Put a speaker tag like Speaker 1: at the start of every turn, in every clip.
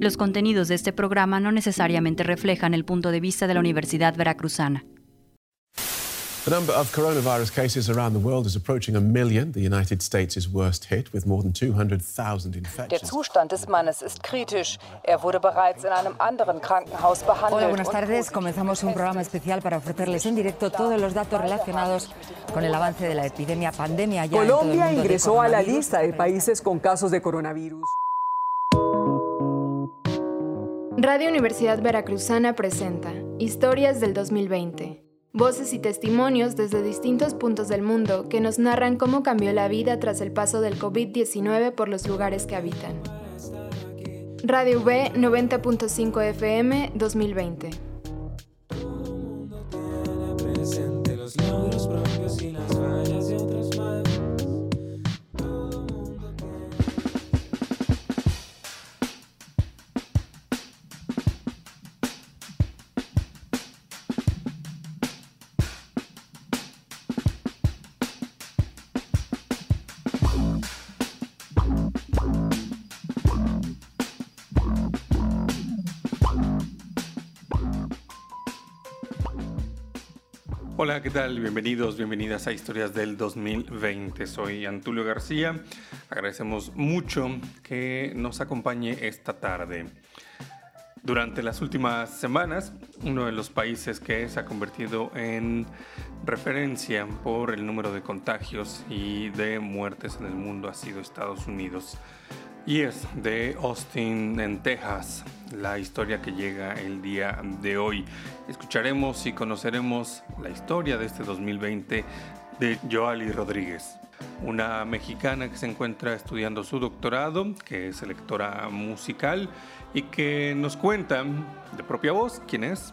Speaker 1: Los contenidos de este programa no necesariamente reflejan el punto de vista de la Universidad Veracruzana.
Speaker 2: The number of coronavirus cases around the world is approaching a million. The United States is worst hit with more than 200,000 infections.
Speaker 3: Der Zustand des Mannes ist kritisch. Er wurde bereits in einem anderen Krankenhaus behandelt.
Speaker 4: Hola, buenas tardes. Comenzamos un programa especial para ofrecerles en directo todos los datos relacionados con el avance de la epidemia pandemia. Ya
Speaker 5: Colombia ingresó a la lista de países con casos de coronavirus.
Speaker 6: Radio Universidad Veracruzana presenta Historias del 2020. Voces y testimonios desde distintos puntos del mundo que nos narran cómo cambió la vida tras el paso del COVID-19 por los lugares que habitan. Radio V 90.5 FM 2020.
Speaker 7: Hola, ¿qué tal? Bienvenidos, bienvenidas a Historias del 2020. Soy Antulio García. Agradecemos mucho que nos acompañe esta tarde. Durante las últimas semanas, uno de los países que se ha convertido en referencia por el número de contagios y de muertes en el mundo ha sido Estados Unidos. Y es de Austin, en Texas, la historia que llega el día de hoy. Escucharemos y conoceremos la historia de este 2020 de Joali Rodríguez, una mexicana que se encuentra estudiando su doctorado, que es lectora musical y que nos cuenta de propia voz quién es,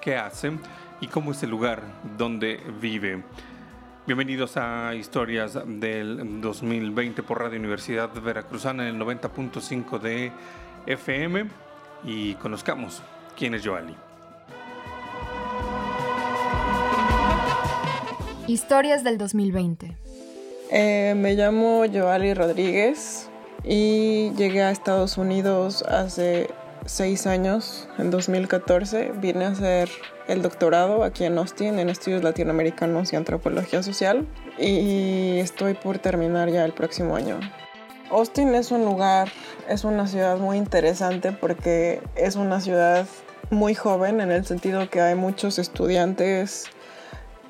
Speaker 7: qué hace y cómo es el lugar donde vive. Bienvenidos a Historias del 2020 por Radio Universidad Veracruzana en el 90.5 de FM y conozcamos quién es Joali.
Speaker 6: Historias del 2020.
Speaker 8: Eh, me llamo Joali Rodríguez y llegué a Estados Unidos hace seis años, en 2014. Vine a hacer el doctorado aquí en Austin en estudios latinoamericanos y antropología social y estoy por terminar ya el próximo año. Austin es un lugar, es una ciudad muy interesante porque es una ciudad muy joven en el sentido que hay muchos estudiantes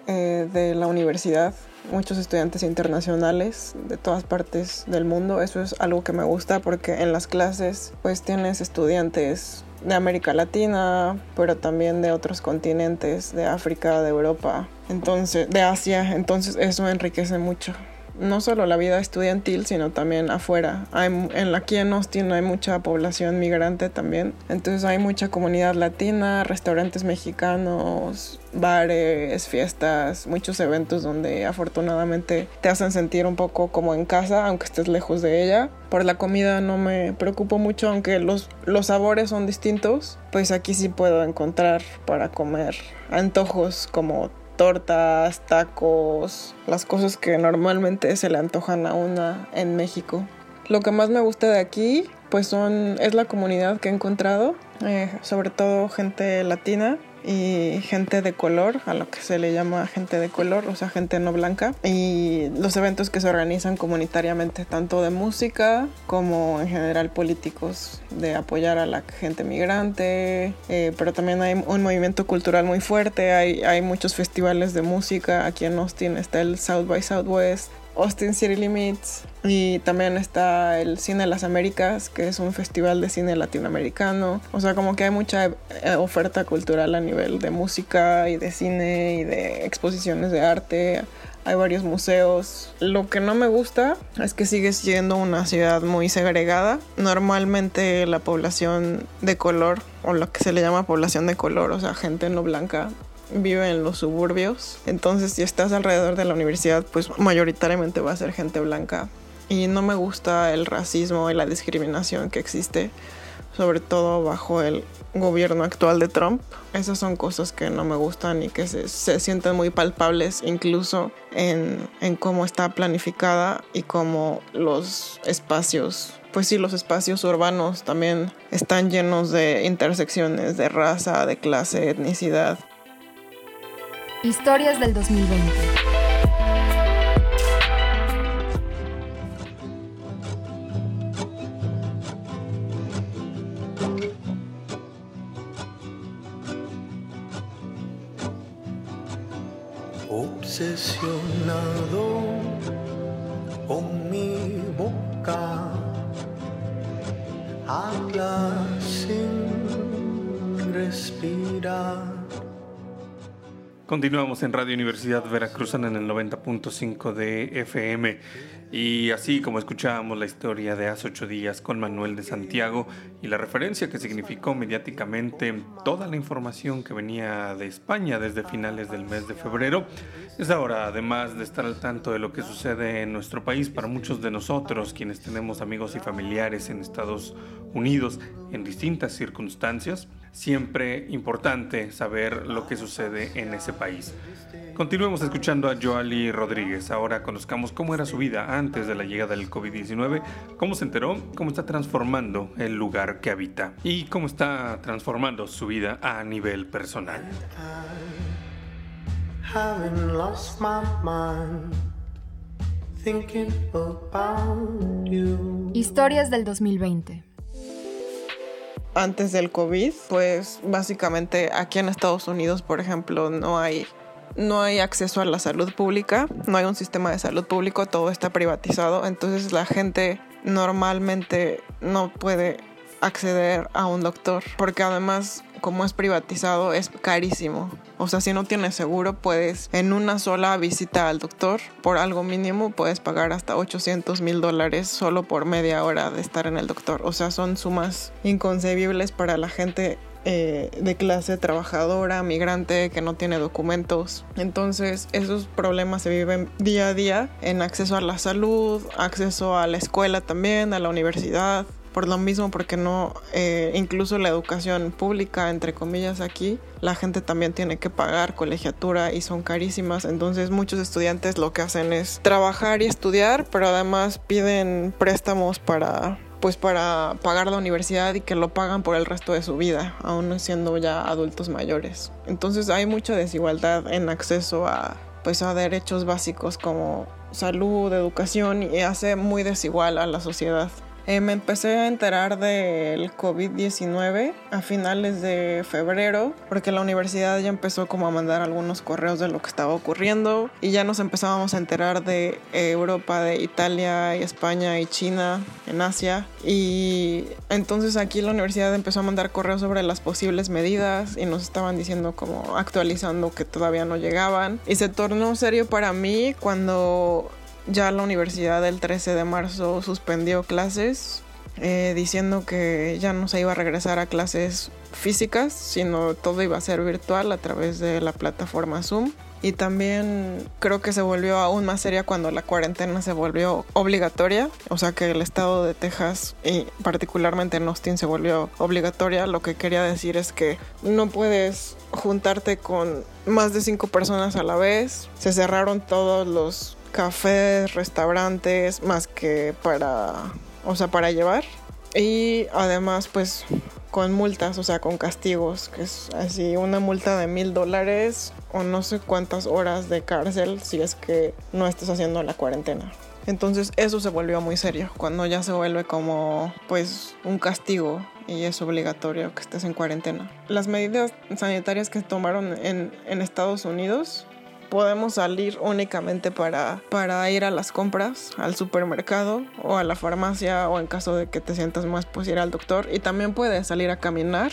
Speaker 8: eh, de la universidad, muchos estudiantes internacionales de todas partes del mundo. Eso es algo que me gusta porque en las clases pues tienes estudiantes de América Latina, pero también de otros continentes, de África, de Europa, entonces, de Asia, entonces eso enriquece mucho. No solo la vida estudiantil, sino también afuera. Hay, en aquí en Austin hay mucha población migrante también. Entonces hay mucha comunidad latina, restaurantes mexicanos, bares, fiestas, muchos eventos donde afortunadamente te hacen sentir un poco como en casa, aunque estés lejos de ella. Por la comida no me preocupo mucho, aunque los, los sabores son distintos, pues aquí sí puedo encontrar para comer antojos como tortas, tacos, las cosas que normalmente se le antojan a una en México. Lo que más me gusta de aquí, pues son, es la comunidad que he encontrado, eh, sobre todo gente latina y gente de color, a lo que se le llama gente de color, o sea, gente no blanca, y los eventos que se organizan comunitariamente, tanto de música como en general políticos, de apoyar a la gente migrante, eh, pero también hay un movimiento cultural muy fuerte, hay, hay muchos festivales de música, aquí en Austin está el South by Southwest, Austin City Limits y también está el Cine de las Américas, que es un festival de cine latinoamericano. O sea, como que hay mucha eh, oferta cultural a nivel de música y de cine y de exposiciones de arte. Hay varios museos. Lo que no me gusta es que sigue siendo una ciudad muy segregada. Normalmente la población de color, o lo que se le llama población de color, o sea, gente no blanca, vive en los suburbios. Entonces, si estás alrededor de la universidad, pues mayoritariamente va a ser gente blanca. Y no me gusta el racismo y la discriminación que existe, sobre todo bajo el gobierno actual de Trump. Esas son cosas que no me gustan y que se, se sienten muy palpables incluso en, en cómo está planificada y cómo los espacios pues sí, los espacios urbanos también están llenos de intersecciones de raza, de clase, etnicidad.
Speaker 6: Historias del 2020.
Speaker 9: Obsesionado con mi boca, habla sin respirar.
Speaker 7: Continuamos en Radio Universidad Veracruzana en el 90.5 de FM y así como escuchábamos la historia de hace ocho días con Manuel de Santiago y la referencia que significó mediáticamente toda la información que venía de España desde finales del mes de febrero, es ahora además de estar al tanto de lo que sucede en nuestro país para muchos de nosotros quienes tenemos amigos y familiares en Estados Unidos en distintas circunstancias, siempre importante saber lo que sucede en ese país. Continuemos escuchando a Joali Rodríguez. Ahora conozcamos cómo era su vida antes de la llegada del COVID-19, cómo se enteró, cómo está transformando el lugar que habita y cómo está transformando su vida a nivel personal.
Speaker 6: Historias del 2020
Speaker 8: antes del COVID, pues básicamente aquí en Estados Unidos, por ejemplo, no hay no hay acceso a la salud pública, no hay un sistema de salud público, todo está privatizado, entonces la gente normalmente no puede acceder a un doctor, porque además como es privatizado es carísimo. O sea, si no tienes seguro, puedes en una sola visita al doctor, por algo mínimo, puedes pagar hasta 800 mil dólares solo por media hora de estar en el doctor. O sea, son sumas inconcebibles para la gente eh, de clase trabajadora, migrante, que no tiene documentos. Entonces esos problemas se viven día a día en acceso a la salud, acceso a la escuela también, a la universidad por lo mismo, porque no, eh, incluso la educación pública, entre comillas, aquí, la gente también tiene que pagar colegiatura y son carísimas. Entonces muchos estudiantes lo que hacen es trabajar y estudiar, pero además piden préstamos para pues para pagar la universidad y que lo pagan por el resto de su vida, aún siendo ya adultos mayores. Entonces hay mucha desigualdad en acceso a pues a derechos básicos como salud, educación y hace muy desigual a la sociedad. Eh, me empecé a enterar del COVID-19 a finales de febrero, porque la universidad ya empezó como a mandar algunos correos de lo que estaba ocurriendo y ya nos empezábamos a enterar de Europa, de Italia y España y China en Asia. Y entonces aquí la universidad empezó a mandar correos sobre las posibles medidas y nos estaban diciendo como actualizando que todavía no llegaban. Y se tornó serio para mí cuando ya la universidad el 13 de marzo suspendió clases eh, diciendo que ya no se iba a regresar a clases físicas, sino todo iba a ser virtual a través de la plataforma Zoom. Y también creo que se volvió aún más seria cuando la cuarentena se volvió obligatoria, o sea que el estado de Texas y particularmente en Austin se volvió obligatoria. Lo que quería decir es que no puedes juntarte con más de cinco personas a la vez. Se cerraron todos los cafés, restaurantes, más que para, o sea, para llevar. Y además, pues, con multas, o sea, con castigos, que es así, una multa de mil dólares o no sé cuántas horas de cárcel si es que no estás haciendo la cuarentena. Entonces eso se volvió muy serio, cuando ya se vuelve como pues un castigo y es obligatorio que estés en cuarentena. Las medidas sanitarias que tomaron en, en Estados Unidos podemos salir únicamente para, para ir a las compras, al supermercado o a la farmacia o en caso de que te sientas más pues ir al doctor. Y también puedes salir a caminar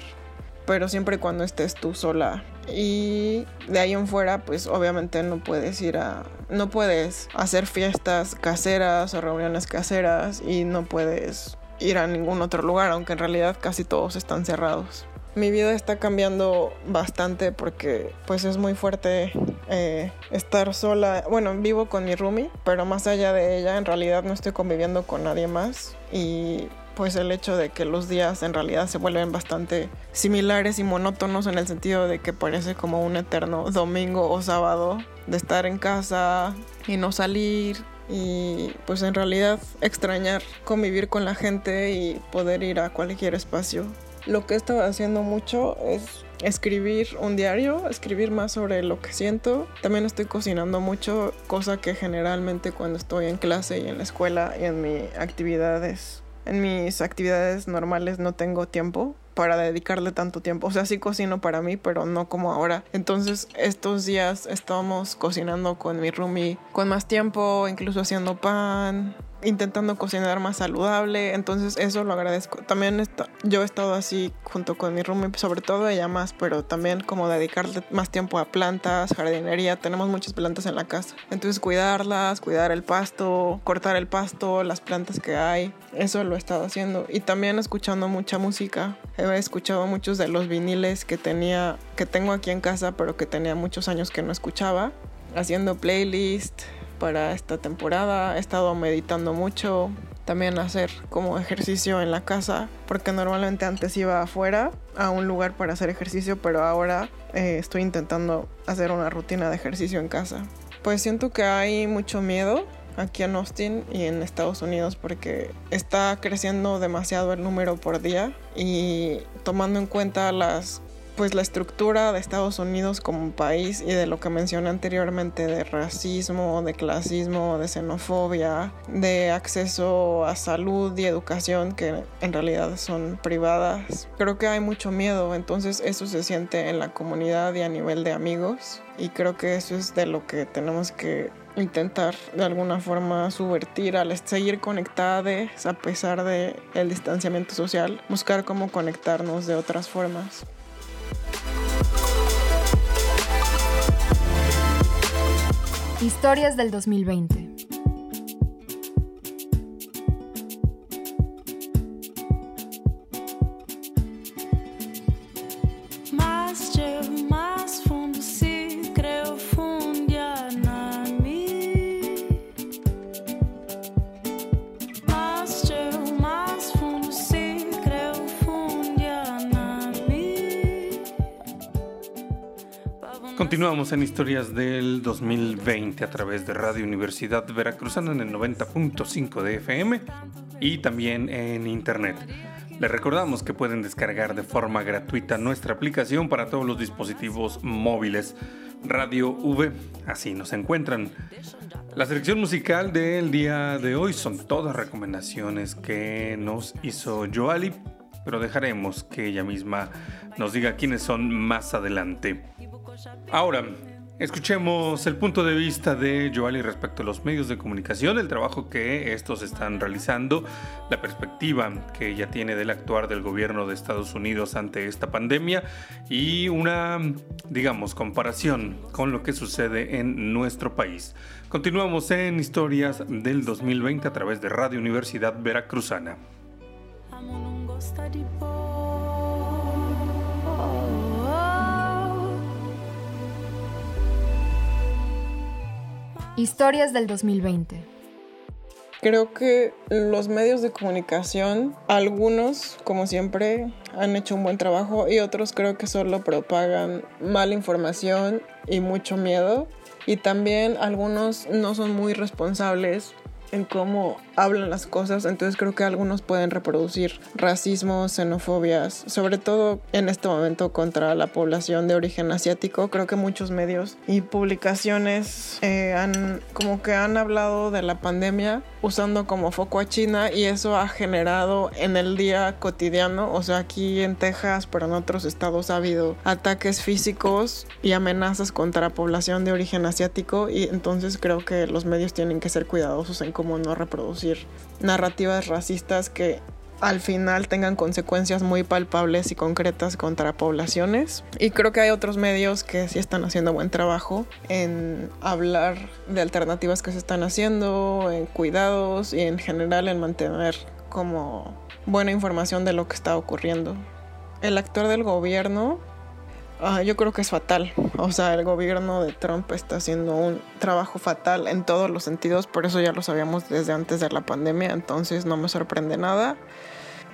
Speaker 8: pero siempre cuando estés tú sola. Y de ahí en fuera pues obviamente no puedes ir a no puedes hacer fiestas caseras o reuniones caseras y no puedes ir a ningún otro lugar aunque en realidad casi todos están cerrados mi vida está cambiando bastante porque pues es muy fuerte eh, estar sola. Bueno, vivo con mi roomie, pero más allá de ella en realidad no estoy conviviendo con nadie más y pues el hecho de que los días en realidad se vuelven bastante similares y monótonos en el sentido de que parece como un eterno domingo o sábado de estar en casa y no salir y pues en realidad extrañar convivir con la gente y poder ir a cualquier espacio. Lo que he estado haciendo mucho es escribir un diario, escribir más sobre lo que siento. También estoy cocinando mucho, cosa que generalmente cuando estoy en clase y en la escuela y en mis actividades, en mis actividades normales no tengo tiempo para dedicarle tanto tiempo. O sea, sí cocino para mí, pero no como ahora. Entonces, estos días estamos cocinando con mi roomie con más tiempo, incluso haciendo pan, intentando cocinar más saludable, entonces eso lo agradezco. También yo he estado así junto con mi roommate, sobre todo ella más, pero también como dedicarle más tiempo a plantas, jardinería, tenemos muchas plantas en la casa, entonces cuidarlas, cuidar el pasto, cortar el pasto, las plantas que hay, eso lo he estado haciendo y también escuchando mucha música. He escuchado muchos de los viniles que tenía, que tengo aquí en casa, pero que tenía muchos años que no escuchaba, haciendo playlist para esta temporada. He estado meditando mucho, también hacer como ejercicio en la casa, porque normalmente antes iba afuera a un lugar para hacer ejercicio, pero ahora eh, estoy intentando hacer una rutina de ejercicio en casa. Pues siento que hay mucho miedo aquí en Austin y en Estados Unidos porque está creciendo demasiado el número por día y tomando en cuenta las pues la estructura de Estados Unidos como país y de lo que mencioné anteriormente de racismo, de clasismo, de xenofobia, de acceso a salud y educación que en realidad son privadas. Creo que hay mucho miedo, entonces eso se siente en la comunidad y a nivel de amigos y creo que eso es de lo que tenemos que intentar de alguna forma subvertir al seguir conectados a pesar de el distanciamiento social, buscar cómo conectarnos de otras formas.
Speaker 6: Historias del 2020.
Speaker 7: Continuamos en Historias del 2020 a través de Radio Universidad Veracruzana en el 90.5 de FM y también en Internet. Les recordamos que pueden descargar de forma gratuita nuestra aplicación para todos los dispositivos móviles. Radio V, así nos encuentran. La selección musical del día de hoy son todas recomendaciones que nos hizo Joali, pero dejaremos que ella misma nos diga quiénes son más adelante. Ahora, escuchemos el punto de vista de Joali respecto a los medios de comunicación, el trabajo que estos están realizando, la perspectiva que ella tiene del actuar del gobierno de Estados Unidos ante esta pandemia y una, digamos, comparación con lo que sucede en nuestro país. Continuamos en Historias del 2020 a través de Radio Universidad Veracruzana.
Speaker 6: Historias del 2020.
Speaker 8: Creo que los medios de comunicación, algunos, como siempre, han hecho un buen trabajo y otros creo que solo propagan mala información y mucho miedo. Y también algunos no son muy responsables en cómo hablan las cosas, entonces creo que algunos pueden reproducir racismo, xenofobias, sobre todo en este momento contra la población de origen asiático. Creo que muchos medios y publicaciones eh, han como que han hablado de la pandemia usando como foco a China y eso ha generado en el día cotidiano, o sea, aquí en Texas, pero en otros estados ha habido ataques físicos y amenazas contra la población de origen asiático y entonces creo que los medios tienen que ser cuidadosos en cómo no reproducir narrativas racistas que al final tengan consecuencias muy palpables y concretas contra poblaciones. Y creo que hay otros medios que sí están haciendo buen trabajo en hablar de alternativas que se están haciendo, en cuidados y en general en mantener como buena información de lo que está ocurriendo. El actor del gobierno Ah, yo creo que es fatal. O sea, el gobierno de Trump está haciendo un trabajo fatal en todos los sentidos, por eso ya lo sabíamos desde antes de la pandemia, entonces no me sorprende nada.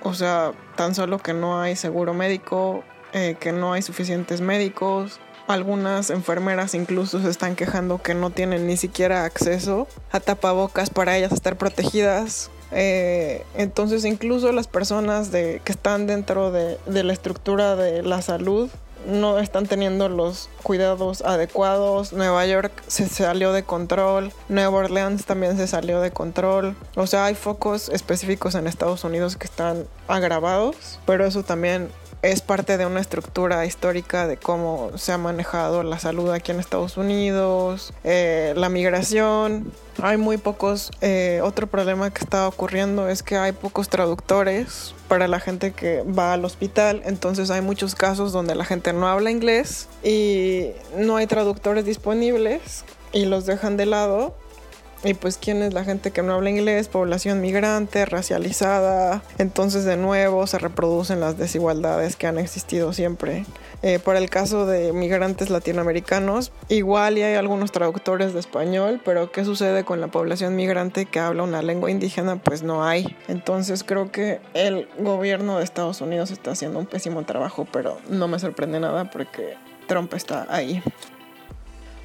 Speaker 8: O sea, tan solo que no hay seguro médico, eh, que no hay suficientes médicos, algunas enfermeras incluso se están quejando que no tienen ni siquiera acceso a tapabocas para ellas estar protegidas. Eh, entonces incluso las personas de, que están dentro de, de la estructura de la salud no están teniendo los cuidados adecuados. Nueva York se salió de control. Nueva Orleans también se salió de control. O sea, hay focos específicos en Estados Unidos que están agravados, pero eso también es parte de una estructura histórica de cómo se ha manejado la salud aquí en Estados Unidos, eh, la migración. Hay muy pocos, eh, otro problema que está ocurriendo es que hay pocos traductores para la gente que va al hospital, entonces hay muchos casos donde la gente no habla inglés y no hay traductores disponibles y los dejan de lado y pues, ¿quién es la gente que no habla inglés? Población migrante, racializada. Entonces, de nuevo, se reproducen las desigualdades que han existido siempre. Eh, por el caso de migrantes latinoamericanos, igual y hay algunos traductores de español, pero ¿qué sucede con la población migrante que habla una lengua indígena? Pues no hay. Entonces, creo que el gobierno de Estados Unidos está haciendo un pésimo trabajo, pero no me sorprende nada porque Trump está ahí.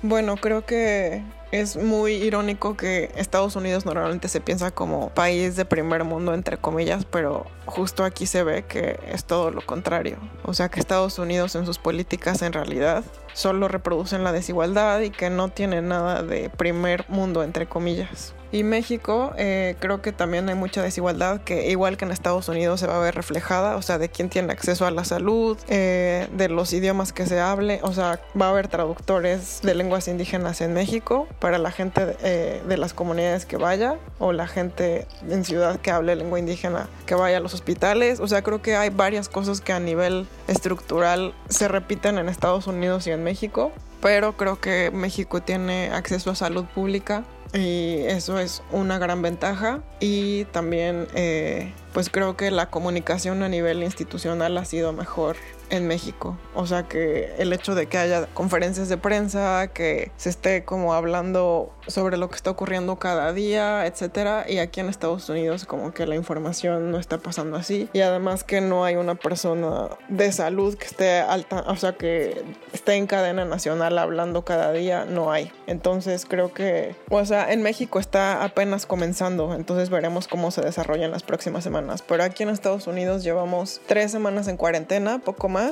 Speaker 8: Bueno, creo que es muy irónico que Estados Unidos normalmente se piensa como país de primer mundo, entre comillas, pero justo aquí se ve que es todo lo contrario. O sea que Estados Unidos en sus políticas en realidad solo reproducen la desigualdad y que no tienen nada de primer mundo, entre comillas. Y México, eh, creo que también hay mucha desigualdad que igual que en Estados Unidos se va a ver reflejada, o sea, de quién tiene acceso a la salud, eh, de los idiomas que se hable, o sea, va a haber traductores de lenguas indígenas en México para la gente eh, de las comunidades que vaya o la gente en ciudad que hable lengua indígena que vaya a los hospitales, o sea, creo que hay varias cosas que a nivel estructural se repiten en Estados Unidos y en México, pero creo que México tiene acceso a salud pública y eso es una gran ventaja. Y también eh, pues creo que la comunicación a nivel institucional ha sido mejor en México. O sea que el hecho de que haya conferencias de prensa, que se esté como hablando sobre lo que está ocurriendo cada día, etcétera, y aquí en Estados Unidos como que la información no está pasando así y además que no hay una persona de salud que esté alta, o sea que esté en cadena nacional hablando cada día, no hay. Entonces creo que, o sea, en México está apenas comenzando, entonces veremos cómo se desarrolla en las próximas semanas. Pero aquí en Estados Unidos llevamos tres semanas en cuarentena, poco más.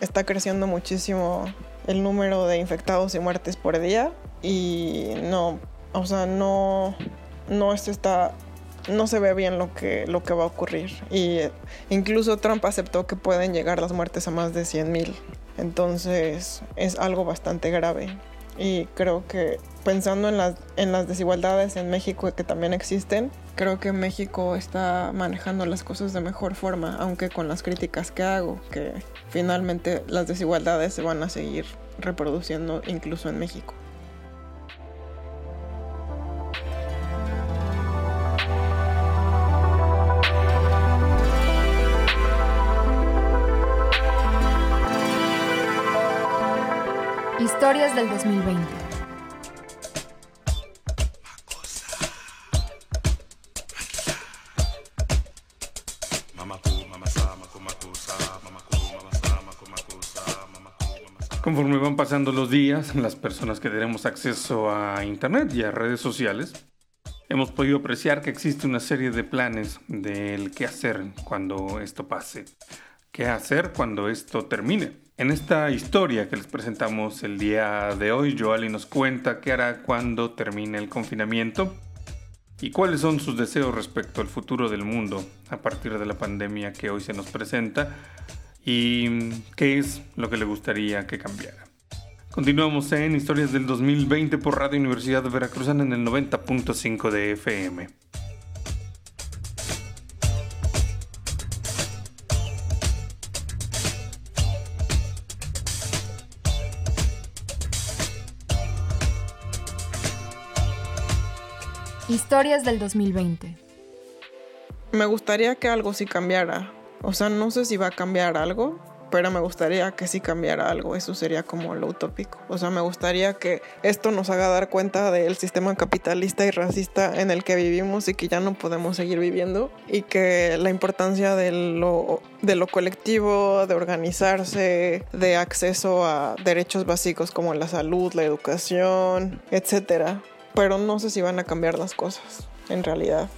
Speaker 8: Está creciendo muchísimo el número de infectados y muertes por día y no, o sea, no, no está, no se ve bien lo que, lo que va a ocurrir. Y incluso Trump aceptó que pueden llegar las muertes a más de 100 mil. Entonces es algo bastante grave. Y creo que pensando en las, en las desigualdades en México que también existen, creo que México está manejando las cosas de mejor forma, aunque con las críticas que hago, que finalmente las desigualdades se van a seguir reproduciendo incluso en México.
Speaker 6: Historias del 2020.
Speaker 7: Conforme van pasando los días, las personas que tenemos acceso a Internet y a redes sociales, hemos podido apreciar que existe una serie de planes del qué hacer cuando esto pase, qué hacer cuando esto termine. En esta historia que les presentamos el día de hoy, Joali nos cuenta qué hará cuando termine el confinamiento y cuáles son sus deseos respecto al futuro del mundo a partir de la pandemia que hoy se nos presenta y qué es lo que le gustaría que cambiara. Continuamos en Historias del 2020 por Radio Universidad Veracruzana en el 90.5 de FM.
Speaker 6: Historias del 2020.
Speaker 8: Me gustaría que algo sí cambiara. O sea, no sé si va a cambiar algo, pero me gustaría que sí cambiara algo, eso sería como lo utópico. O sea, me gustaría que esto nos haga dar cuenta del sistema capitalista y racista en el que vivimos y que ya no podemos seguir viviendo y que la importancia de lo, de lo colectivo, de organizarse, de acceso a derechos básicos como la salud, la educación, etcétera. Pero no sé si van a cambiar las cosas, en realidad.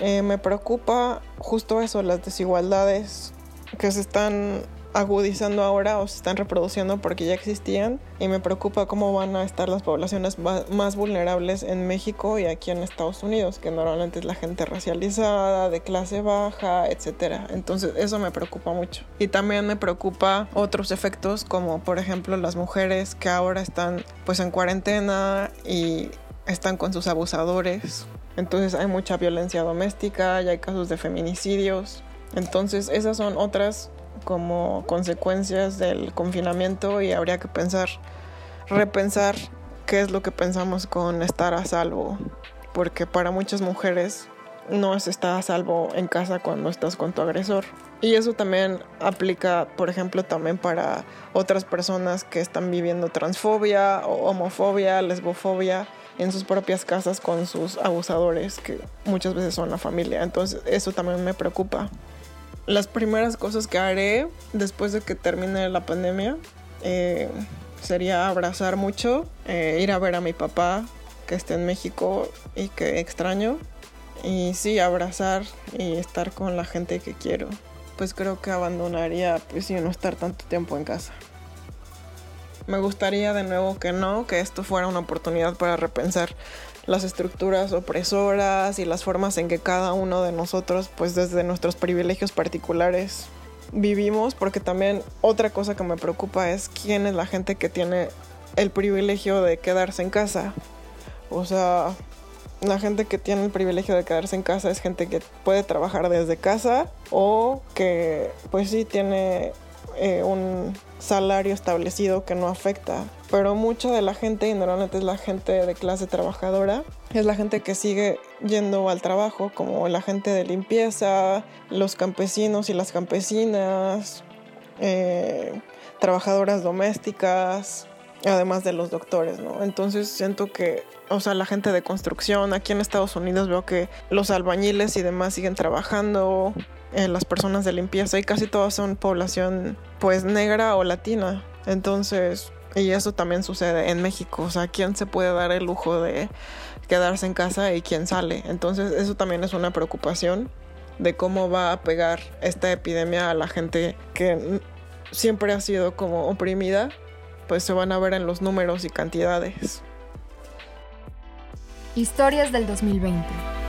Speaker 8: Eh, me preocupa justo eso, las desigualdades que se están agudizando ahora o se están reproduciendo porque ya existían y me preocupa cómo van a estar las poblaciones más vulnerables en México y aquí en Estados Unidos, que normalmente es la gente racializada, de clase baja, etc. Entonces eso me preocupa mucho. Y también me preocupa otros efectos como por ejemplo las mujeres que ahora están pues en cuarentena y están con sus abusadores. Entonces hay mucha violencia doméstica, ya hay casos de feminicidios. Entonces esas son otras como consecuencias del confinamiento y habría que pensar, repensar qué es lo que pensamos con estar a salvo, porque para muchas mujeres no es estar a salvo en casa cuando estás con tu agresor. Y eso también aplica, por ejemplo, también para otras personas que están viviendo transfobia homofobia, lesbofobia en sus propias casas con sus abusadores, que muchas veces son la familia. Entonces eso también me preocupa las primeras cosas que haré después de que termine la pandemia eh, sería abrazar mucho, eh, ir a ver a mi papá que está en México y que extraño. Y sí, abrazar y estar con la gente que quiero. Pues creo que abandonaría, pues y no estar tanto tiempo en casa. Me gustaría de nuevo que no, que esto fuera una oportunidad para repensar las estructuras opresoras y las formas en que cada uno de nosotros, pues desde nuestros privilegios particulares, vivimos, porque también otra cosa que me preocupa es quién es la gente que tiene el privilegio de quedarse en casa. O sea, la gente que tiene el privilegio de quedarse en casa es gente que puede trabajar desde casa o que pues sí tiene eh, un salario establecido que no afecta. Pero mucha de la gente, y normalmente es la gente de clase trabajadora, es la gente que sigue yendo al trabajo, como la gente de limpieza, los campesinos y las campesinas, eh, trabajadoras domésticas, además de los doctores, ¿no? Entonces siento que, o sea, la gente de construcción, aquí en Estados Unidos veo que los albañiles y demás siguen trabajando, eh, las personas de limpieza y casi todas son población pues negra o latina. Entonces, y eso también sucede en México. O sea, ¿quién se puede dar el lujo de quedarse en casa y quién sale? Entonces, eso también es una preocupación de cómo va a pegar esta epidemia a la gente que siempre ha sido como oprimida, pues se van a ver en los números y cantidades.
Speaker 6: Historias del 2020.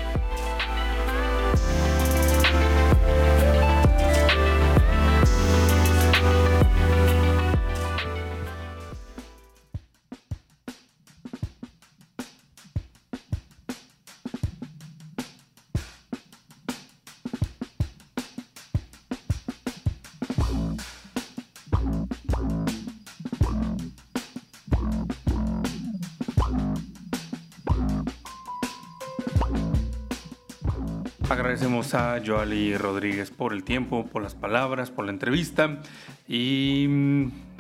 Speaker 7: Agradecemos a Joali Rodríguez por el tiempo, por las palabras, por la entrevista y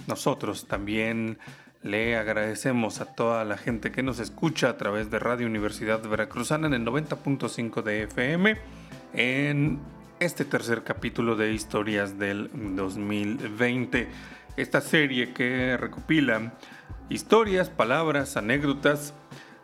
Speaker 7: nosotros también le agradecemos a toda la gente que nos escucha a través de Radio Universidad Veracruzana en el 90.5 de FM en este tercer capítulo de Historias del 2020. Esta serie que recopila historias, palabras, anécdotas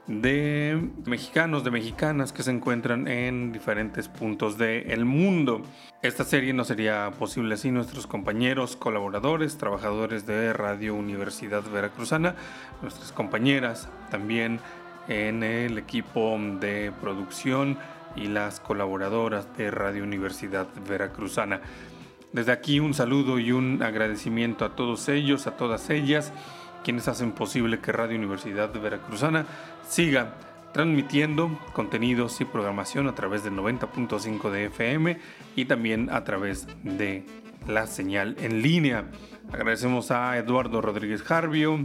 Speaker 7: de mexicanos, de mexicanas que se encuentran en diferentes puntos del mundo. Esta serie no sería posible sin nuestros compañeros, colaboradores, trabajadores de Radio Universidad Veracruzana, nuestras compañeras también en el equipo de producción y las colaboradoras de Radio Universidad Veracruzana. Desde aquí un saludo y un agradecimiento a todos ellos, a todas ellas, quienes hacen posible que Radio Universidad Veracruzana siga transmitiendo contenidos y programación a través del 90.5 de FM y también a través de la señal en línea. Agradecemos a Eduardo Rodríguez Jarvio,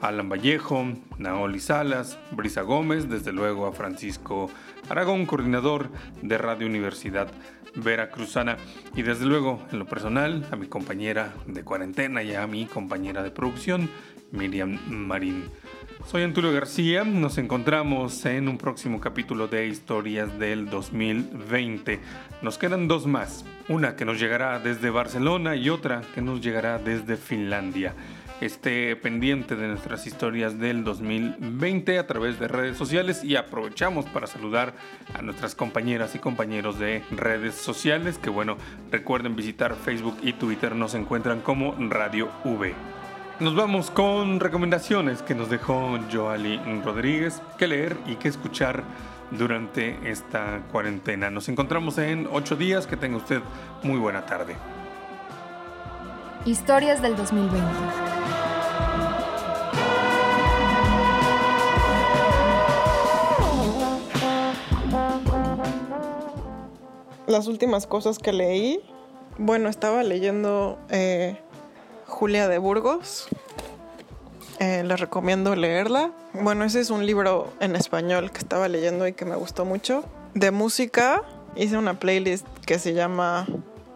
Speaker 7: Alan Vallejo, Naoli Salas, Brisa Gómez, desde luego a Francisco Aragón, coordinador de Radio Universidad Veracruzana, y desde luego en lo personal a mi compañera de cuarentena y a mi compañera de producción, Miriam Marín. Soy Antulio García, nos encontramos en un próximo capítulo de Historias del 2020. Nos quedan dos más, una que nos llegará desde Barcelona y otra que nos llegará desde Finlandia. Esté pendiente de nuestras historias del 2020 a través de redes sociales y aprovechamos para saludar a nuestras compañeras y compañeros de redes sociales que bueno, recuerden visitar Facebook y Twitter, nos encuentran como Radio V. Nos vamos con recomendaciones que nos dejó Joali Rodríguez, que leer y que escuchar durante esta cuarentena. Nos encontramos en ocho días, que tenga usted muy buena tarde.
Speaker 6: Historias del 2020.
Speaker 8: Las últimas cosas que leí, bueno, estaba leyendo eh, Julia de Burgos. Eh, les recomiendo leerla. Bueno, ese es un libro en español que estaba leyendo y que me gustó mucho. De música, hice una playlist que se llama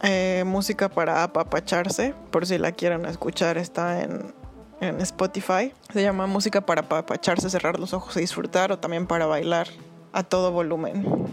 Speaker 8: eh, Música para apapacharse. Por si la quieren escuchar, está en, en Spotify. Se llama Música para apapacharse, cerrar los ojos y disfrutar, o también para bailar a todo volumen.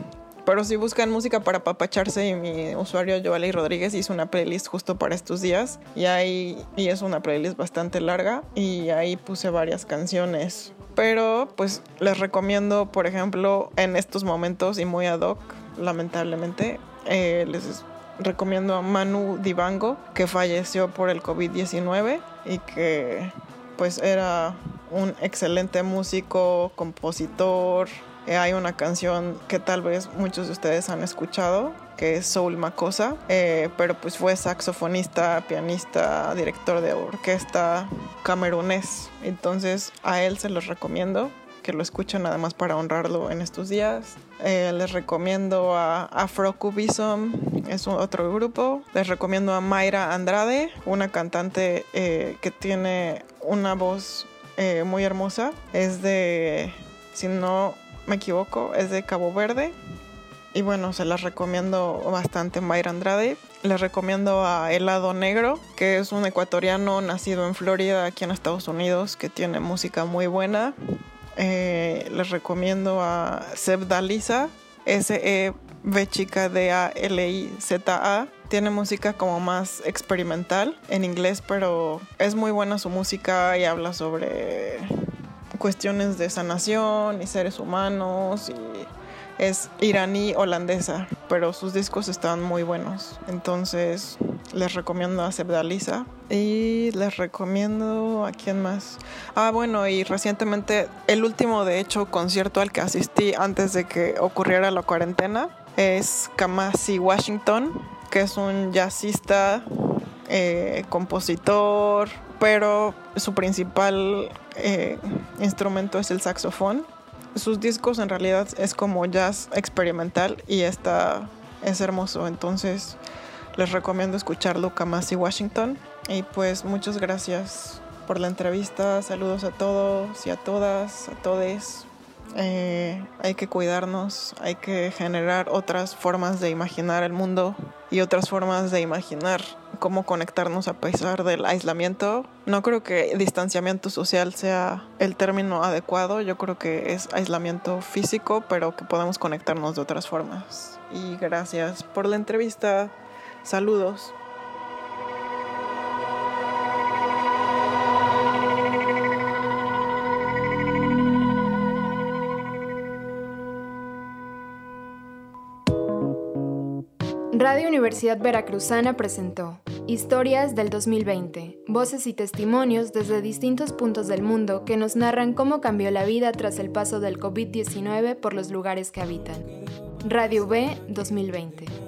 Speaker 8: Pero si buscan música para papacharse mi usuario Joali Rodríguez hizo una playlist justo para estos días y ahí y es una playlist bastante larga y ahí puse varias canciones. Pero pues les recomiendo, por ejemplo, en estos momentos y muy ad hoc, lamentablemente, eh, les recomiendo a Manu Dibango, que falleció por el COVID-19 y que pues era un excelente músico, compositor, hay una canción que tal vez muchos de ustedes han escuchado, que es Soul Makosa, eh, pero pues fue saxofonista, pianista, director de orquesta camerunés. Entonces a él se los recomiendo que lo escuchen además para honrarlo en estos días. Eh, les recomiendo a Afrocubism, es otro grupo. Les recomiendo a Mayra Andrade, una cantante que tiene una voz muy hermosa. Es de, si no me equivoco, es de Cabo Verde. Y bueno, se las recomiendo bastante Mayra Andrade. Les recomiendo a Helado Negro, que es un ecuatoriano nacido en Florida, aquí en Estados Unidos, que tiene música muy buena. Eh, les recomiendo a Seb Dalisa, S-E-B chica D-A-L-I-Z-A. Tiene música como más experimental en inglés, pero es muy buena su música y habla sobre cuestiones de sanación y seres humanos y es iraní holandesa, pero sus discos están muy buenos. Entonces les recomiendo a Sebdalisa y les recomiendo a quién más. Ah, bueno, y recientemente el último de hecho concierto al que asistí antes de que ocurriera la cuarentena es Kamasi Washington, que es un jazzista, eh, compositor, pero su principal eh, instrumento es el saxofón. Sus discos en realidad es como jazz experimental y está, es hermoso. Entonces les recomiendo escucharlo, Kamasi Washington. Y pues muchas gracias por la entrevista. Saludos a todos y a todas, a todes. Eh, hay que cuidarnos, hay que generar otras formas de imaginar el mundo y otras formas de imaginar cómo conectarnos a pesar del aislamiento. No creo que distanciamiento social sea el término adecuado, yo creo que es aislamiento físico, pero que podemos conectarnos de otras formas. Y gracias por la entrevista. Saludos.
Speaker 6: Universidad Veracruzana presentó Historias del 2020, voces y testimonios desde distintos puntos del mundo que nos narran cómo cambió la vida tras el paso del COVID-19 por los lugares que habitan. Radio B 2020.